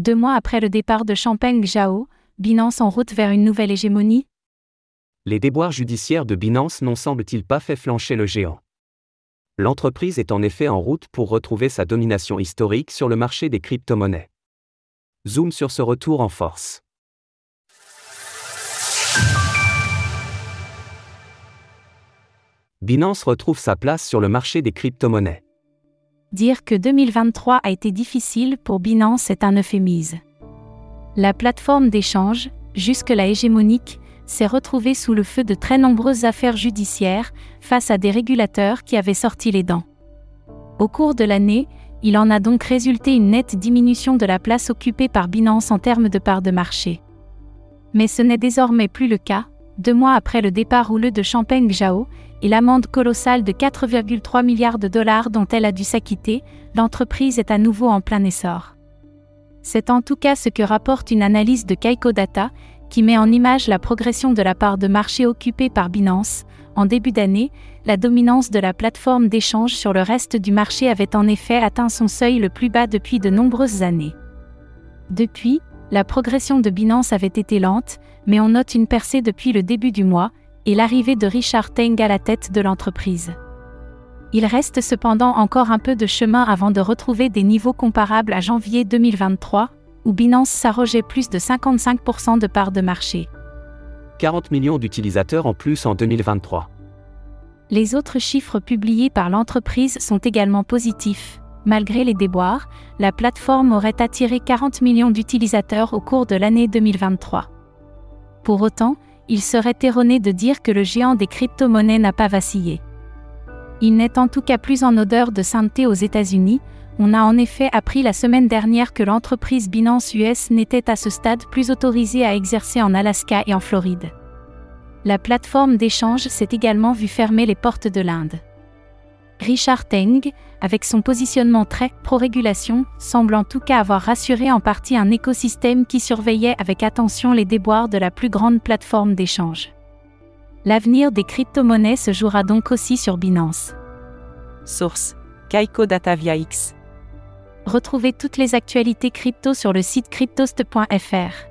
Deux mois après le départ de Champagne Zhao, Binance en route vers une nouvelle hégémonie? Les déboires judiciaires de Binance n'ont semble-t-il pas fait flancher le géant. L'entreprise est en effet en route pour retrouver sa domination historique sur le marché des crypto-monnaies. Zoom sur ce retour en force. Binance retrouve sa place sur le marché des crypto-monnaies. Dire que 2023 a été difficile pour Binance est un euphémisme. La plateforme d'échange, jusque-là hégémonique, s'est retrouvée sous le feu de très nombreuses affaires judiciaires face à des régulateurs qui avaient sorti les dents. Au cours de l'année, il en a donc résulté une nette diminution de la place occupée par Binance en termes de part de marché. Mais ce n'est désormais plus le cas, deux mois après le départ houleux de Champagne Zhao, et l'amende colossale de 4,3 milliards de dollars dont elle a dû s'acquitter, l'entreprise est à nouveau en plein essor. C'est en tout cas ce que rapporte une analyse de Kaiko Data, qui met en image la progression de la part de marché occupée par Binance. En début d'année, la dominance de la plateforme d'échange sur le reste du marché avait en effet atteint son seuil le plus bas depuis de nombreuses années. Depuis, la progression de Binance avait été lente, mais on note une percée depuis le début du mois, et l'arrivée de Richard Teng à la tête de l'entreprise. Il reste cependant encore un peu de chemin avant de retrouver des niveaux comparables à janvier 2023, où Binance s'arrogeait plus de 55% de parts de marché. 40 millions d'utilisateurs en plus en 2023. Les autres chiffres publiés par l'entreprise sont également positifs. Malgré les déboires, la plateforme aurait attiré 40 millions d'utilisateurs au cours de l'année 2023. Pour autant, il serait erroné de dire que le géant des crypto-monnaies n'a pas vacillé. Il n'est en tout cas plus en odeur de sainteté aux États-Unis, on a en effet appris la semaine dernière que l'entreprise Binance US n'était à ce stade plus autorisée à exercer en Alaska et en Floride. La plateforme d'échange s'est également vue fermer les portes de l'Inde. Richard Teng, avec son positionnement très pro-régulation, semble en tout cas avoir rassuré en partie un écosystème qui surveillait avec attention les déboires de la plus grande plateforme d'échange. L'avenir des crypto-monnaies se jouera donc aussi sur Binance. Source Kaiko Data via X. Retrouvez toutes les actualités crypto sur le site cryptost.fr.